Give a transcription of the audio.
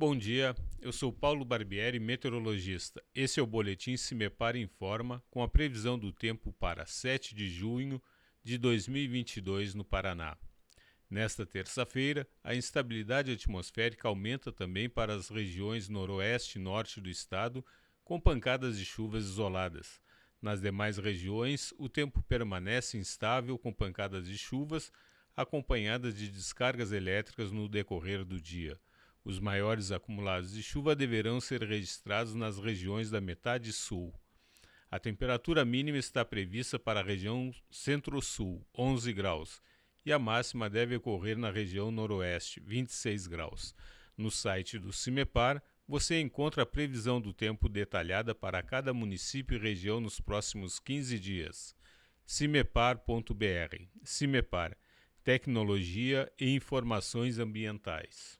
Bom dia, eu sou Paulo Barbieri, meteorologista. Esse é o Boletim Cimepar Informa com a previsão do tempo para 7 de junho de 2022 no Paraná. Nesta terça-feira, a instabilidade atmosférica aumenta também para as regiões noroeste e norte do estado, com pancadas de chuvas isoladas. Nas demais regiões, o tempo permanece instável com pancadas de chuvas acompanhadas de descargas elétricas no decorrer do dia. Os maiores acumulados de chuva deverão ser registrados nas regiões da metade sul. A temperatura mínima está prevista para a região centro-sul, 11 graus, e a máxima deve ocorrer na região noroeste, 26 graus. No site do CIMEPAR, você encontra a previsão do tempo detalhada para cada município e região nos próximos 15 dias. cimepar.br. CIMEPAR Tecnologia e Informações Ambientais.